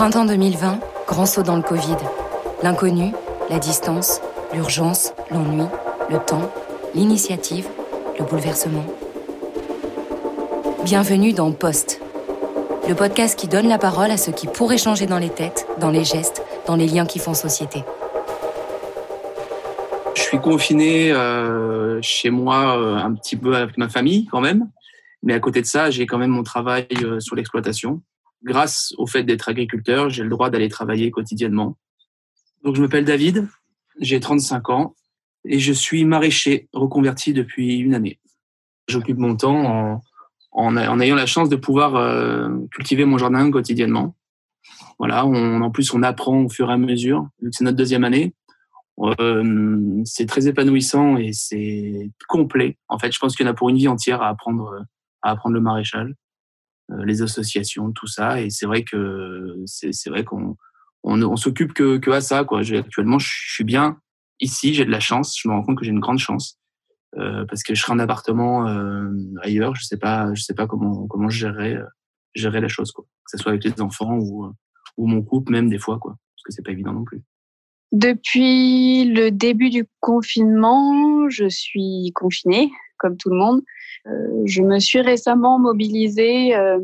Printemps 2020, grand saut dans le Covid. L'inconnu, la distance, l'urgence, l'ennui, le temps, l'initiative, le bouleversement. Bienvenue dans Poste, le podcast qui donne la parole à ceux qui pourraient changer dans les têtes, dans les gestes, dans les liens qui font société. Je suis confiné euh, chez moi euh, un petit peu avec ma famille quand même, mais à côté de ça, j'ai quand même mon travail euh, sur l'exploitation. Grâce au fait d'être agriculteur, j'ai le droit d'aller travailler quotidiennement. Donc je m'appelle David, j'ai 35 ans et je suis maraîcher reconverti depuis une année. J'occupe mon temps en, ayant la chance de pouvoir euh, cultiver mon jardin quotidiennement. Voilà, en plus on apprend au fur et à mesure, vu que c'est notre deuxième année. Euh, c'est très épanouissant et c'est complet. En fait, je pense qu'il y en a pour une vie entière à apprendre, à apprendre le maraîchage, les associations, tout ça. Et c'est vrai que c'est vrai qu'on on, on s'occupe que, que à ça. Quoi. Actuellement, je suis bien ici, j'ai de la chance. Je me rends compte que j'ai une grande chance. Euh, parce que je serai en appartement euh, ailleurs, je sais pas, je sais pas comment comment je gérerais, euh, gérer la chose quoi. Que ce soit avec les enfants ou ou mon couple même des fois quoi, parce que c'est pas évident non plus. Depuis le début du confinement, je suis confinée comme tout le monde. Euh, je me suis récemment mobilisée euh,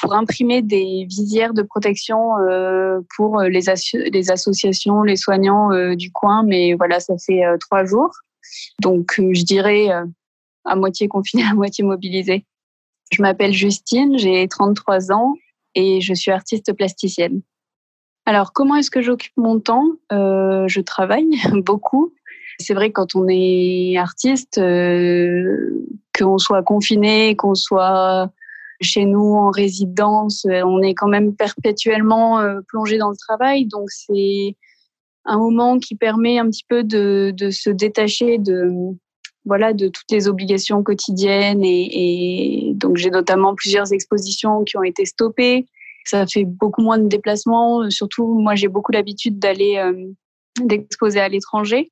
pour imprimer des visières de protection euh, pour les, associations, les soignants du coin, mais voilà, ça fait trois jours. Donc, je dirais à moitié confinée, à moitié mobilisée. Je m'appelle Justine, j'ai 33 ans et je suis artiste plasticienne. Alors, comment est-ce que j'occupe mon temps? Je travaille beaucoup. C'est vrai quand on est artiste, euh, qu'on soit confiné, qu'on soit chez nous en résidence, on est quand même perpétuellement plongé dans le travail. Donc, c'est un moment qui permet un petit peu de, se détacher de voilà de toutes les obligations quotidiennes et, et donc j'ai notamment plusieurs expositions qui ont été stoppées. Ça fait beaucoup moins de déplacements. Surtout, moi, j'ai beaucoup l'habitude d'aller euh, d'exposer à l'étranger.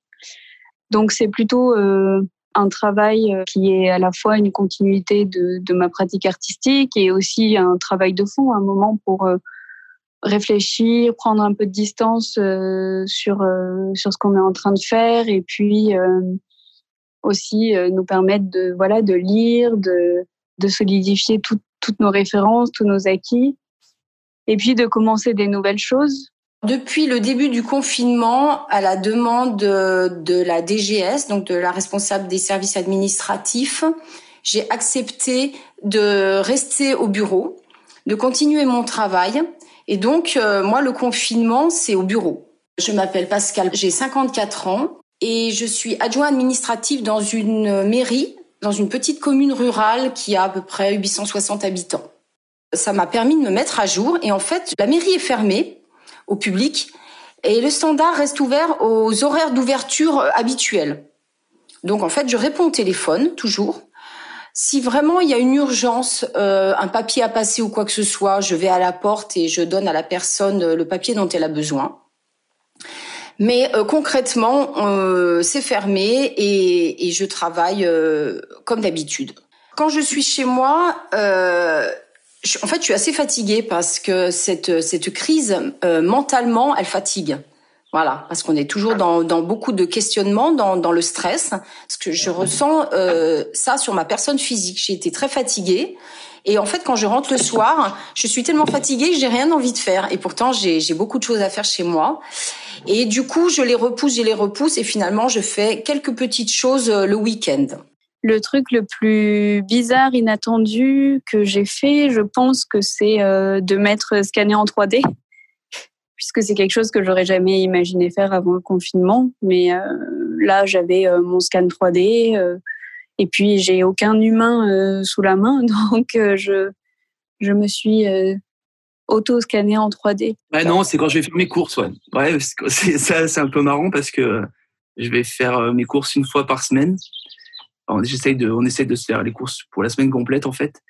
Donc, c'est plutôt euh, un travail euh, qui est à la fois une continuité de, de, ma pratique artistique et aussi un travail de fond, un moment pour euh, réfléchir, prendre un peu de distance sur sur ce qu'on est en train de faire et puis aussi nous permettre de voilà de lire, de de solidifier tout, toutes nos références, tous nos acquis et puis de commencer des nouvelles choses. Depuis le début du confinement, à la demande de, la DGS, donc de la responsable des services administratifs, j'ai accepté de rester au bureau, de continuer mon travail et donc, euh, moi, le confinement, c'est au bureau. Je m'appelle Pascal, j'ai 54 ans et je suis adjoint administratif dans une mairie, dans une petite commune rurale qui a à peu près 860 habitants. Ça m'a permis de me mettre à jour et en fait, la mairie est fermée au public et le standard reste ouvert aux horaires d'ouverture habituels. Donc en fait, je réponds au téléphone toujours si vraiment il y a une urgence, euh, un papier à passer ou quoi que ce soit, je vais à la porte et je donne à la personne euh, le papier dont elle a besoin. Mais euh, concrètement, euh, c'est fermé et, et, je travaille euh, comme d'habitude. Quand je suis chez moi, en fait, je suis assez fatiguée parce que cette, cette crise, mentalement, elle fatigue. Voilà, parce qu'on est toujours dans, dans, beaucoup de questionnements, dans, dans, le stress, parce que je ressens euh, ça sur ma personne physique. J'ai été très fatiguée. Et en fait, quand je rentre le soir, je suis tellement fatiguée que j'ai rien envie de faire. Et pourtant, j'ai beaucoup de choses à faire chez moi. Et du coup, je les repousse, je les repousse. Et finalement, je fais quelques petites choses euh, le week-end. Le truc le plus bizarre, inattendu que j'ai fait, je pense que c'est euh, de mettre scanner en 3D puisque c'est quelque chose que j'aurais jamais imaginé faire avant le confinement. Mais euh, là, j'avais euh, mon scan 3D euh, et puis j'ai aucun humain sous la main, donc je je me suis auto scanné en 3D. Ouais, non, c'est quand je vais faire mes courses, ouais. Ouais, c'est ça, c'est un peu marrant parce que je vais faire mes courses une fois par semaine. J'essaye de, on essaye de se faire les courses pour la semaine complète en fait.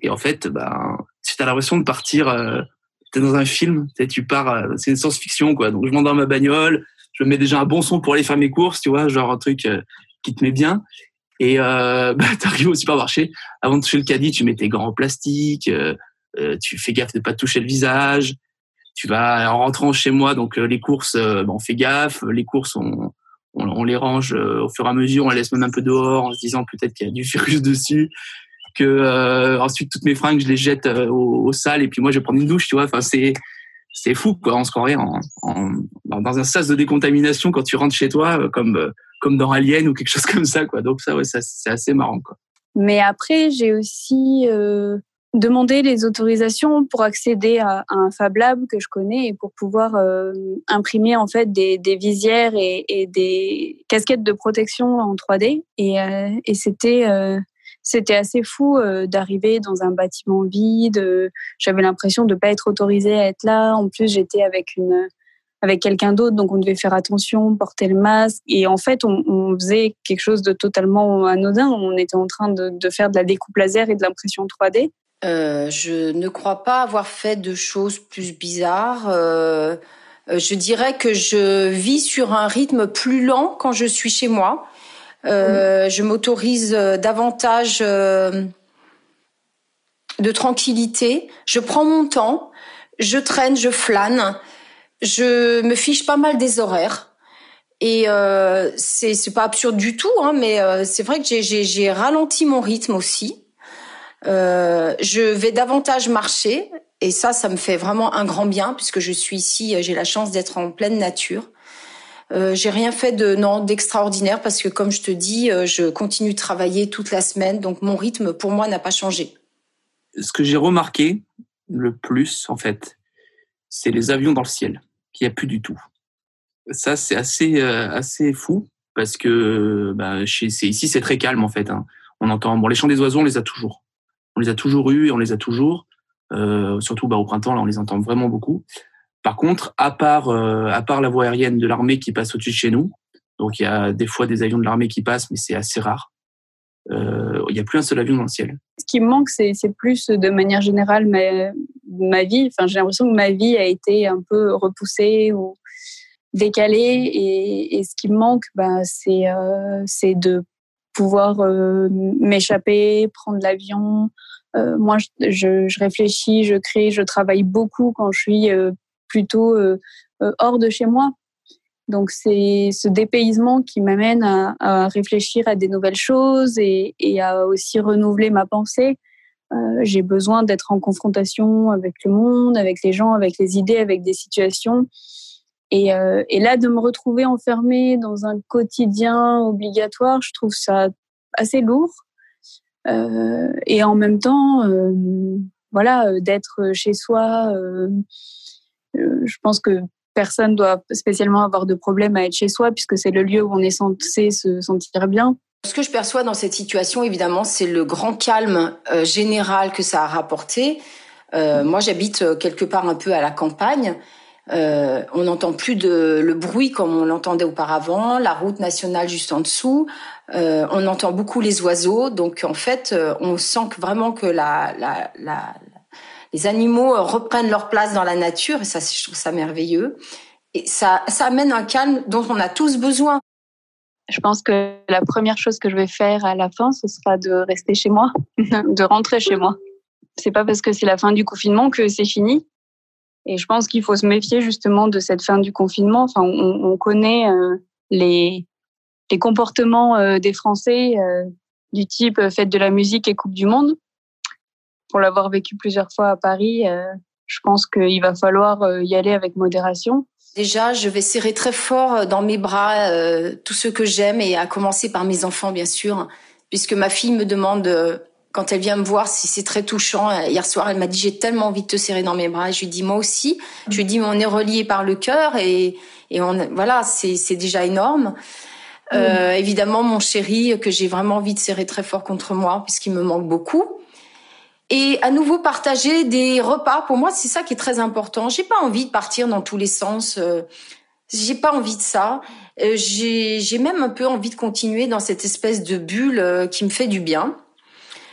Et en fait, ben, tu as l'impression de partir t'es dans un film, tu pars, euh, c'est une science-fiction quoi. Donc je dans ma bagnole, je mets déjà un bon son pour aller faire mes courses, tu vois, genre un truc euh, qui te met bien. Et euh, bah, t'arrives au supermarché, avant de toucher le caddie, tu mets tes gants en plastique, euh, euh, tu fais gaffe de pas toucher le visage. tu vas en rentrant chez moi, donc les courses, on fait gaffe, les courses on, on, les range au fur et à mesure, on les laisse même un peu dehors en se disant peut-être qu'il y a du virus dessus que euh, ensuite toutes mes fringues je les jette euh, au, au sale et puis moi je vais prendre une douche tu vois. Enfin c'est c'est fou quoi. On se croirait en, dans un sas de décontamination quand tu rentres chez toi euh, comme comme dans Alien ou quelque chose comme ça quoi. Donc ça c'est assez marrant quoi. Mais après j'ai aussi euh, demandé les autorisations pour accéder à, un Fab Lab que je connais et pour pouvoir euh, imprimer en fait des, visières et, des casquettes de protection en 3D et, euh, et c'était c'était assez fou euh, d'arriver dans un bâtiment vide. Euh, j'avais l'impression de ne pas être autorisée à être là. En plus, j'étais avec avec quelqu'un d'autre, donc on devait faire attention, porter le masque. Et en fait, on, faisait quelque chose de totalement anodin. On était en train de faire de la découpe laser et de l'impression 3D. Euh, je ne crois pas avoir fait de choses plus bizarres. Euh, je dirais que je vis sur un rythme plus lent quand je suis chez moi. Euh, je m'autorise euh, davantage euh, de tranquillité. Je prends mon temps. Je traîne, je flâne. Je me fiche pas mal des horaires. Et euh, c'est pas absurde du tout, hein, mais euh, c'est vrai que j'ai ralenti mon rythme aussi. Euh, je vais davantage marcher et ça, ça me fait vraiment un grand bien puisque je suis ici. J'ai la chance d'être en pleine nature. Euh, j'ai rien fait de non d'extraordinaire parce que comme je te dis, euh, je continue de travailler toute la semaine, donc mon rythme pour moi n'a pas changé. Ce que j'ai remarqué le plus en fait, c'est les avions dans le ciel, qu'il n'y a plus du tout. Ça c'est assez euh, assez fou parce que bah, ici c'est très calme en fait. Hein. On entend bon les chants des oiseaux on les a toujours, on les a toujours eu et on les a toujours. Euh, surtout bah, au printemps là on les entend vraiment beaucoup. Par contre, à part, euh, à part la voie aérienne de l'armée qui passe au-dessus de chez nous, donc il y a des fois des avions de l'armée qui passent, mais c'est assez rare. Euh, il n'y a plus un seul avion dans le ciel. Ce qui me manque, c'est plus de manière générale ma, ma vie. Enfin, j'ai l'impression que ma vie a été un peu repoussée ou décalée. Et, ce qui me manque, bah, c'est de pouvoir euh, m'échapper, prendre l'avion. Euh, moi, je, réfléchis, je crée, je travaille beaucoup quand je suis euh, plutôt hors de chez moi. Donc c'est ce dépaysement qui m'amène à, réfléchir à des nouvelles choses et, à aussi renouveler ma pensée. J'ai besoin d'être en confrontation avec le monde, avec les gens, avec les idées, avec des situations. Et, euh, et là, de me retrouver enfermée dans un quotidien obligatoire, je trouve ça assez lourd. Euh, et en même temps, euh, voilà, d'être chez soi, je pense que personne doit spécialement avoir de problème à être chez soi puisque c'est le lieu où on est censé se sentir bien. Ce que je perçois dans cette situation, évidemment, c'est le grand calme général que ça a rapporté. Moi, j'habite quelque part un peu à la campagne. Euh, on n'entend plus le bruit comme on l'entendait auparavant, la route nationale juste en dessous. Euh, on entend beaucoup les oiseaux, donc en fait, on sent que vraiment que les animaux euh, reprennent leur place dans la nature et ça, je trouve ça merveilleux. Et ça, ça amène un calme dont on a tous besoin. Je pense que la première chose que je vais faire à la fin, ce sera de rester chez moi, de rentrer chez moi. C'est pas parce que c'est la fin du confinement que c'est fini. Et je pense qu'il faut se méfier justement de cette fin du confinement. Enfin, on, on connaît euh, les, les comportements euh, des Français euh, du type fête de la musique et Coupe du Monde pour l'avoir vécu plusieurs fois à Paris, je pense qu'il va falloir y aller avec modération. Déjà, je vais serrer très fort dans mes bras tous ceux que j'aime et à commencer par mes enfants, bien sûr, puisque ma fille me demande quand elle vient me voir c'est très touchant. Hier soir, elle m'a dit j'ai tellement envie de te serrer dans mes bras. je lui dis moi aussi. Je lui dis mais on est reliés par le cœur et et on voilà c'est déjà énorme. Euh, évidemment, mon chéri que j'ai vraiment envie de serrer très fort contre moi puisqu'il me manque beaucoup et à nouveau partager des repas. Pour moi, c'est ça qui est très important. J'ai pas envie de partir dans tous les sens. Euh, j'ai pas envie de ça. Euh, j'ai même un peu envie de continuer dans cette espèce de bulle euh, qui me fait du bien.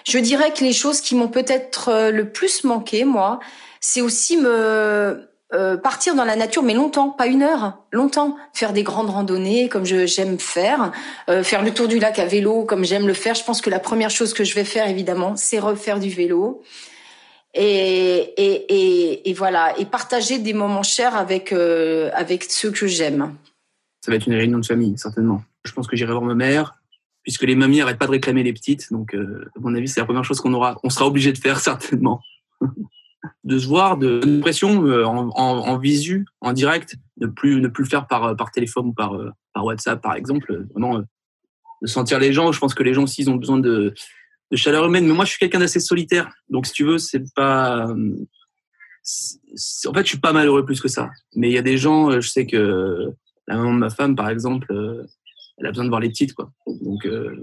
Je dirais que les choses qui m'ont peut-être le plus manqué, moi, c'est aussi me euh, partir dans la nature, mais longtemps, pas une heure, longtemps. Faire des grandes randonnées comme j'aime faire, euh, faire le tour du lac à vélo comme j'aime le faire. Je pense que la première chose que je vais faire, évidemment, c'est refaire du vélo. et, et, voilà, et partager des moments chers avec, euh, avec ceux que j'aime. Ça va être une réunion de famille, certainement. Je pense que j'irai voir ma mère, puisque les mamies n'arrêtent pas de réclamer les petites. Donc, euh, à mon avis, c'est la première chose qu'on aura, on sera obligé de faire, certainement. de se voir, de pression euh, en, en, en, visu, en direct, ne plus, ne plus le faire par, par téléphone ou par, par WhatsApp, par exemple. Vraiment, de sentir les gens. Je pense que les gens aussi, ils ont besoin de, de chaleur humaine. Mais moi, je suis quelqu'un d'assez solitaire. Donc, si tu veux, c'est pas. En fait, je suis pas malheureux plus que ça. Mais il y a des gens, euh, je sais que la maman de ma femme, par exemple, euh, elle a besoin de voir les petites, quoi. Donc, euh,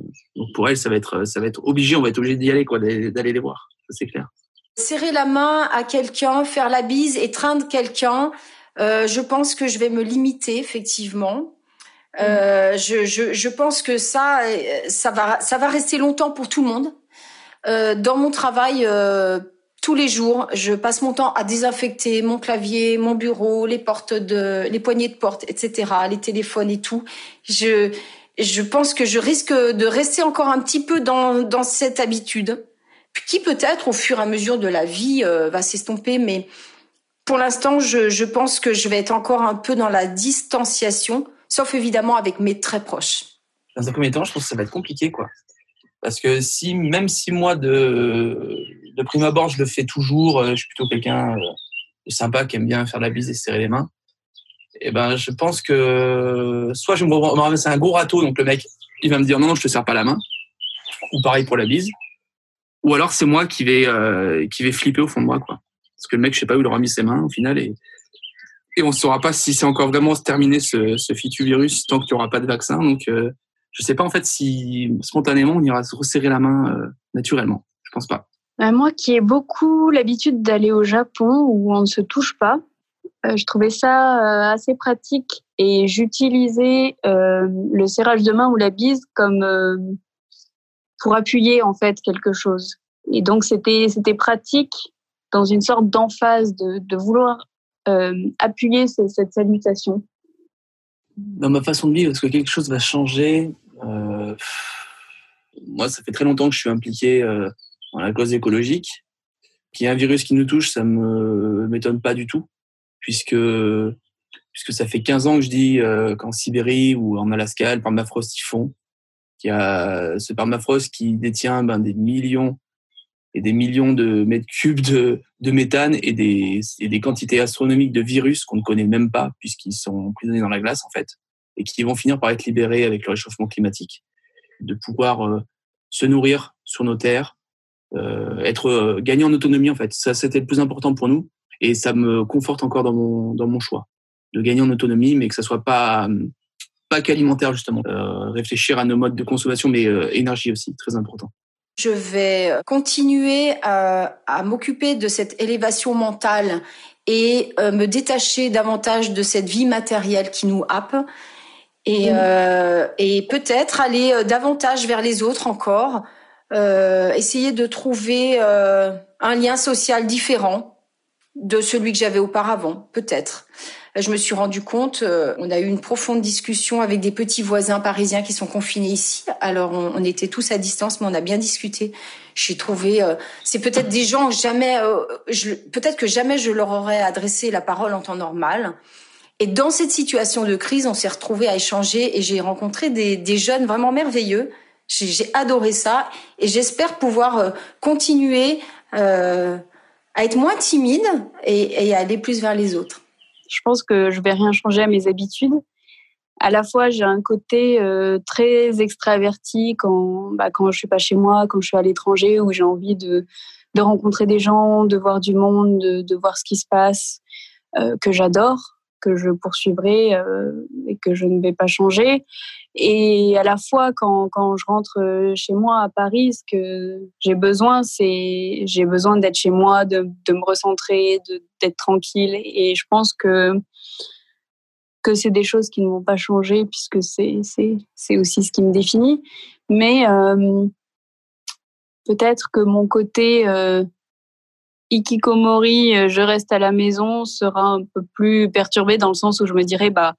pour elle, ça va être, ça va être obligé. On va être obligé d'y aller, quoi, d'aller les voir. c'est clair. Serrer la main à quelqu'un, faire la bise, étreindre quelqu'un. Euh, je pense que je vais me limiter effectivement. Euh, je, je, je, pense que ça, ça va, ça va rester longtemps pour tout le monde. Euh, dans mon travail, euh, tous les jours, je passe mon temps à désinfecter mon clavier, mon bureau, les portes de, les poignées de porte, etc., les téléphones et tout. Je, je pense que je risque de rester encore un petit peu dans, dans cette habitude, qui peut-être au fur et à mesure de la vie euh, va s'estomper, mais pour l'instant, je, je pense que je vais être encore un peu dans la distanciation sauf évidemment avec mes très proches. Dans un premier temps, je pense que ça va être compliqué, quoi. Parce que si, même si moi, de, de prime abord, je le fais toujours, euh, je suis plutôt quelqu'un euh, de sympa qui aime bien faire la bise et serrer les mains, et eh ben, je pense que soit je me ramasser un gros râteau, donc le mec, il va me dire non, non, je te serre pas la main, ou pareil pour la bise, ou alors c'est moi qui vais, euh, qui vais flipper au fond de moi, quoi. Parce que le mec, je sais pas où il aura mis ses mains au final, et, et on saura pas si c'est encore vraiment terminé ce, ce virus tant qu'il n'y aura pas de vaccin. Donc, euh, je sais pas en fait si spontanément on ira se resserrer la main euh, naturellement. Je pense pas. Euh, moi qui ai beaucoup l'habitude d'aller au Japon où on ne se touche pas, je trouvais ça assez pratique et j'utilisais le serrage de main ou la bise comme pour appuyer en fait quelque chose. Et donc c'était c'était pratique dans une sorte d'emphase de, vouloir euh, appuyer cette salutation Dans ma façon de vivre, est-ce que quelque chose va changer? Euh, Moi, ça fait très longtemps que je suis impliqué euh, la cause écologique. Qu'il y ait un virus qui nous touche, ça me m'étonne pas du tout, puisque puisque ça fait 15 ans que je dis qu'en Sibérie ou en Alaska, le permafrost ils font, qu'il y a ce permafrost qui détient ben, des millions et des millions de mètres cubes de, de méthane et des, et des quantités astronomiques de virus qu'on ne connaît même pas puisqu'ils sont emprisonnés dans la glace en fait et qui vont finir par être libérés avec le réchauffement climatique, de pouvoir euh, se nourrir sur nos terres, euh, être euh, gagner en autonomie en fait. Ça c'était le plus important pour nous et ça me conforte encore dans mon dans mon choix de gagner en autonomie, mais que ça soit pas pas qu'alimentaire justement. Euh, réfléchir à nos modes de consommation, mais énergie aussi très important. Je vais continuer à, à m'occuper de cette élévation mentale et euh, me détacher davantage de cette vie matérielle qui nous happe et, mmh. euh, et peut-être aller euh, davantage vers les autres encore, euh, essayer de trouver euh, un lien social différent de celui que j'avais auparavant, peut-être je me suis rendu compte, euh, on a eu une profonde discussion avec des petits voisins parisiens qui sont confinés ici. Alors on, était tous à distance, mais on a bien discuté. J'ai trouvé, euh, c'est peut-être des gens jamais, euh, peut-être que jamais je leur aurais adressé la parole en temps normal. Et dans cette situation de crise, on s'est retrouvés à échanger et j'ai rencontré des, des, jeunes vraiment merveilleux. J'ai adoré ça et j'espère pouvoir continuer à être moins timide et, et aller plus vers les autres je pense que je vais rien changer à mes habitudes. À la fois, j'ai un côté euh, très extraverti quand, bah, quand je suis pas chez moi, quand je suis à l'étranger, où j'ai envie de, de rencontrer des gens, de voir du monde, de, voir ce qui se passe, euh, que j'adore, que je poursuivrai euh, et que je ne vais pas changer. Et à la fois, quand, quand je rentre euh, chez moi à Paris, ce que j'ai besoin, c'est j'ai besoin d'être chez moi, de, de me recentrer, d'être tranquille. Et je pense que que c'est des choses qui ne vont pas changer puisque c'est aussi ce qui me définit. Mais euh, peut-être que mon côté ikikomori, euh, je reste à la maison, sera un peu plus perturbé dans le sens où je me dirais bah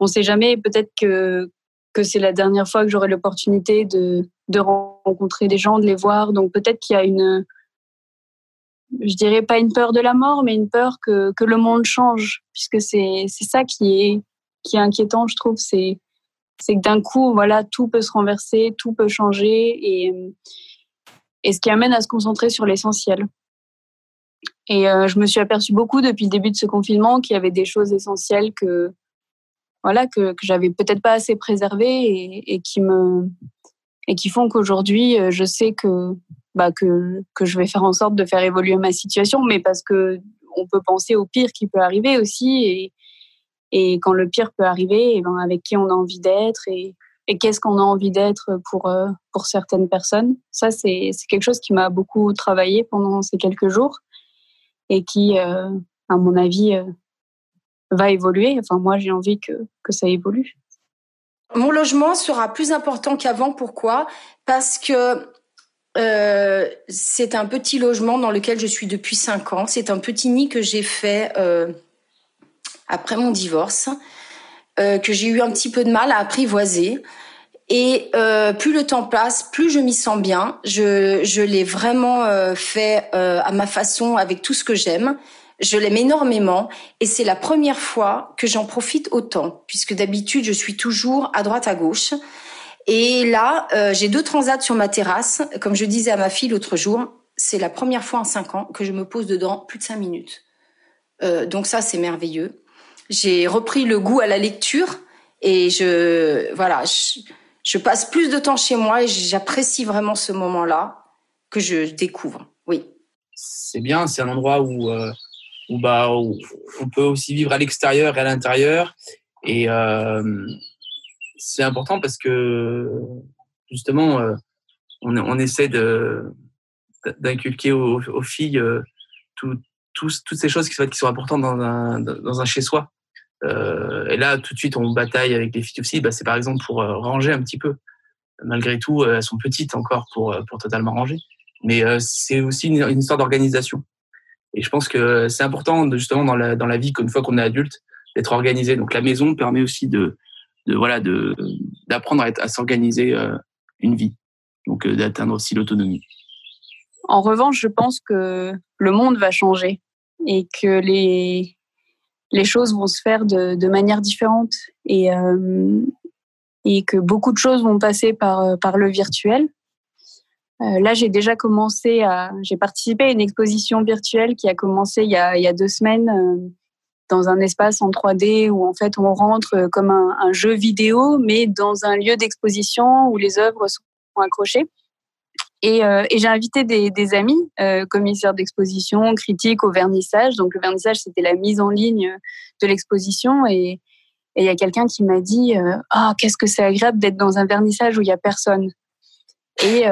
on sait jamais, peut-être que que c'est la dernière fois que j'aurai l'opportunité de, de rencontrer des gens, de les voir. Donc peut-être qu'il y a une, je dirais pas une peur de la mort, mais une peur que, que le monde change, puisque c'est ça qui est qui est inquiétant, je trouve. C'est c'est que d'un coup, voilà, tout peut se renverser, tout peut changer, et et ce qui amène à se concentrer sur l'essentiel. Et euh, je me suis aperçue beaucoup depuis le début de ce confinement qu'il y avait des choses essentielles que voilà que, que j'avais peut-être pas assez préservées et, qui me et qui font qu'aujourd'hui euh, je sais que bah, que, que je vais faire en sorte de faire évoluer ma situation, mais parce que on peut penser au pire qui peut arriver aussi. Et, et quand le pire peut arriver, et eh ben avec qui on a envie d'être et, et qu'est-ce qu'on a envie d'être pour, euh, pour certaines personnes. Ça, c'est quelque chose qui m'a beaucoup travaillé pendant ces quelques jours et qui, euh, à mon avis, euh, va évoluer. Enfin, moi, j'ai envie que, que ça évolue. Mon logement sera plus important qu'avant. Pourquoi? Parce que euh, c'est un petit logement dans lequel je suis depuis cinq ans. C'est un petit nid que j'ai fait après mon divorce, que j'ai eu un petit peu de mal à apprivoiser. Et euh, plus le temps passe, plus je m'y sens bien. Je, je l'ai vraiment euh, fait à ma façon, avec tout ce que j'aime. Je l'aime énormément et c'est la première fois que j'en profite autant, puisque d'habitude je suis toujours à droite à gauche. Et là, euh, j'ai deux transats sur ma terrasse. Comme je disais à ma fille l'autre jour, c'est la première fois en cinq ans que je me pose dedans plus de cinq minutes. Euh, donc ça, c'est merveilleux. J'ai repris le goût à la lecture et je voilà, passe plus de temps chez moi et j'apprécie vraiment ce moment-là que je découvre. Oui. C'est bien, c'est un endroit où, euh, où, bah, où on peut aussi vivre à l'extérieur et à l'intérieur. Et c'est important parce que justement, euh, on, on, essaie de d'inculquer aux, filles euh, tout, toutes ces choses qui sont, qui sont importantes dans un, dans un chez-soi. Euh, et là, tout de suite, on bataille avec les aussi. Bah, c'est par exemple pour euh, ranger un petit peu. Malgré tout, elles sont petites encore pour, totalement ranger. Mais c'est aussi une, histoire d'organisation. Et je pense que c'est important, justement, dans la, vie, qu'une fois qu'on est adulte, d'être organisé. Donc la maison permet aussi de, voilà d'apprendre à, s'organiser euh, une vie, donc euh, d'atteindre aussi l'autonomie. En revanche, je pense que le monde va changer et que les les choses vont se faire de, de manière différente et euh, et que beaucoup de choses vont passer par par le virtuel. Euh, là, j'ai déjà commencé à j'ai participé à une exposition virtuelle qui a commencé il y a il y a deux semaines dans un espace en 3D où en fait on rentre euh, comme un jeu vidéo, mais dans un lieu d'exposition où les œuvres sont accrochées. Et, euh, et j'ai invité des, amis, euh, commissaires d'exposition, critiques au vernissage. Donc le vernissage, c'était la mise en ligne de l'exposition. Et il y a quelqu'un qui m'a dit euh, Ah, qu'est-ce que c'est agréable d'être dans un vernissage où il n'y a personne. Et,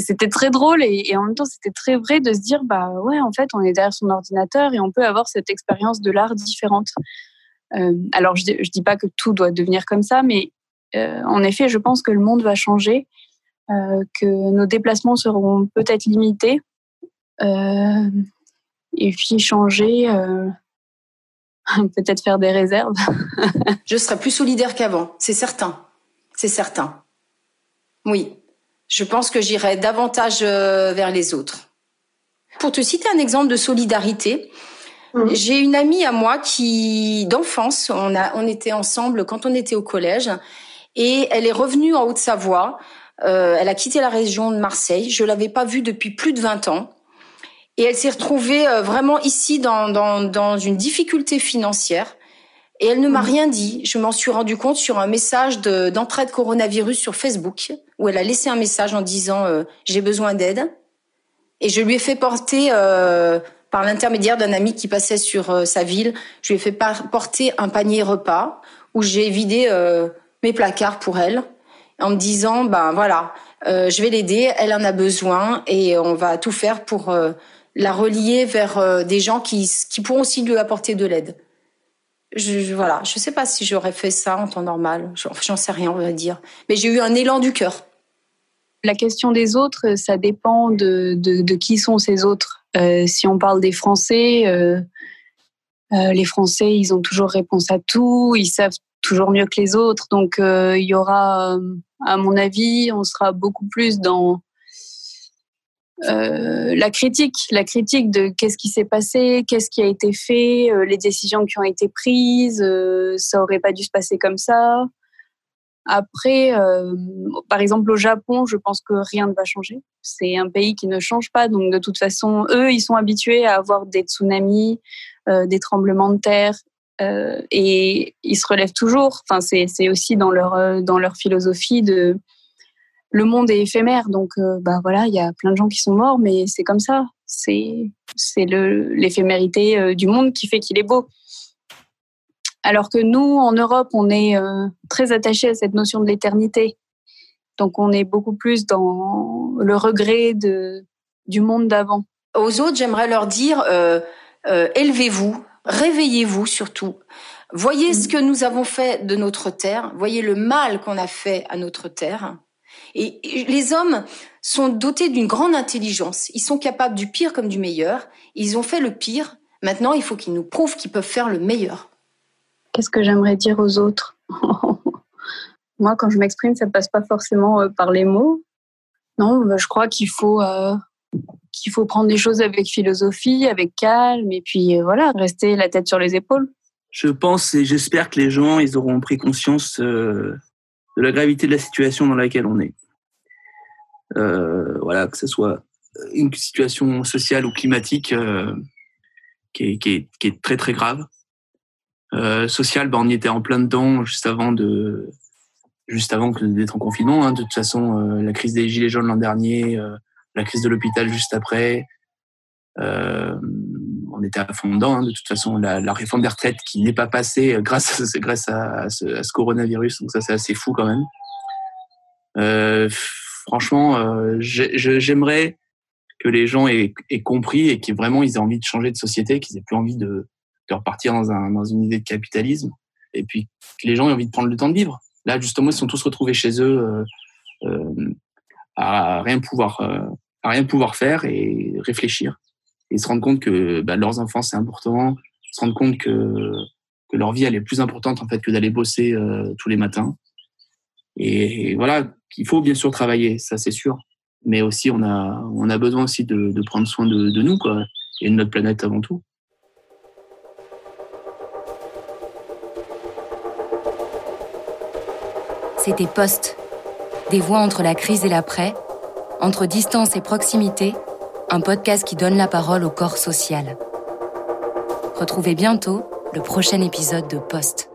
c'était très drôle et, en même temps c'était très vrai de se dire bah ouais en fait on est derrière son ordinateur et on peut avoir cette expérience de l'art différente. Alors je, je dis pas que tout doit devenir comme ça, mais en effet je pense que le monde va changer, que nos déplacements seront peut-être limités euh, et puis changer. Euh, peut-être faire des réserves. je serai plus solidaire qu'avant, c'est certain. C'est certain. Oui, je pense que j'irai davantage euh, vers les autres. Pour te citer un exemple de solidarité, mmh. j'ai une amie à moi qui, d'enfance, on a, on était ensemble quand on était au collège, et elle est revenue en Haute-Savoie. Euh, elle a quitté la région de Marseille. Je l'avais pas vue depuis plus de 20 ans. Et elle s'est retrouvée euh, vraiment ici dans, dans, dans une difficulté financière. Et elle ne m'a mmh. rien dit. Je m'en suis rendu compte sur un message d'entraide de, coronavirus sur Facebook, où elle a laissé un message en disant euh, j'ai besoin d'aide. Et je lui ai fait porter, euh, par l'intermédiaire d'un ami qui passait sur euh, sa ville, je lui ai fait porter un panier repas où j'ai vidé euh, mes placards pour elle, en me disant ben voilà, euh, je vais l'aider, elle en a besoin et on va tout faire pour la relier vers des gens qui, qui pourront aussi lui apporter de l'aide je, je, voilà, je sais pas si j'aurais fait ça en temps normal. J'en sais rien, on va dire. Mais j'ai eu un élan du cœur. La question des autres, ça dépend de, de, qui sont ces autres. Euh, si on parle des Français, euh, euh, les Français, ils ont toujours réponse à tout, ils savent toujours mieux que les autres. Donc, euh, il y aura, à mon avis, on sera beaucoup plus dans euh, la critique, la critique de qu'est-ce qui s'est passé, qu'est-ce qui a été fait, euh, les décisions qui ont été prises, euh, ça aurait pas dû se passer comme ça. Après, par exemple au Japon, je pense que rien ne va changer. C'est un pays qui ne change pas, donc de toute façon, eux, ils sont habitués à avoir des tsunamis, des tremblements de terre, et ils se relèvent toujours. Enfin, c'est aussi dans leur dans leur philosophie de le monde est éphémère, donc euh, bah voilà, il y a plein de gens qui sont morts, mais c'est comme ça. C'est c'est l'éphémérité euh, du monde qui fait qu'il est beau. Alors que nous, en Europe, on est euh, très attaché à cette notion de l'éternité. Donc on est beaucoup plus dans le regret de du monde d'avant. Aux autres, j'aimerais leur dire élevez-vous, réveillez-vous surtout. Voyez ce mm. que nous avons fait de notre terre, voyez le mal qu'on a fait à notre terre et les hommes sont dotés d'une grande intelligence. Ils sont capables du pire comme du meilleur. Ils ont fait le pire. Maintenant, il faut qu'ils nous prouvent qu'ils peuvent faire le meilleur. Qu'est-ce que j'aimerais dire aux autres? Moi, quand je m'exprime, ça ne passe pas forcément euh, par les mots. Non, bah, je crois qu'il faut euh, qu'il faut prendre des choses avec philosophie, avec calme, et puis euh, voilà, rester la tête sur les épaules. Je pense et j'espère que les gens, ils auront pris conscience de la gravité de la situation dans laquelle on est. Euh, voilà, que ce soit une situation sociale ou climatique euh, qui, est, très très grave. Euh, sociale, bah, on y était en plein dedans juste avant de, juste avant d'être en confinement. Hein. De toute façon, euh, la crise des gilets jaunes l'an dernier, euh, la crise de l'hôpital juste après. Euh, on était à fond dedans. Hein. De toute façon, la, réforme des retraites qui n'est pas passée grâce à, grâce à, ce, coronavirus. Donc ça, c'est assez fou quand même. Euh, franchement, euh, j'aimerais que les gens aient, compris et qu'ils vraiment ils aient envie de changer de société, qu'ils aient plus envie de, repartir dans, un, dans une idée de capitalisme, et puis que les gens aient envie de prendre le temps de vivre. Là, justement, ils sont tous retrouvés chez eux euh, euh, à rien pouvoir, euh, à rien pouvoir faire et réfléchir et se rendre compte que bah, leurs enfants c'est important, se rendre compte que, que leur vie elle est plus importante en fait que d'aller bosser euh, tous les matins. Et, voilà, qu'il faut bien sûr travailler, ça c'est sûr, mais aussi on a on a besoin aussi de, prendre soin de, nous quoi et de notre planète avant tout. C'était Poste, des voix entre la crise et l'après, entre distance et proximité un podcast qui donne la parole au corps social. Retrouvez bientôt le prochain épisode de Poste.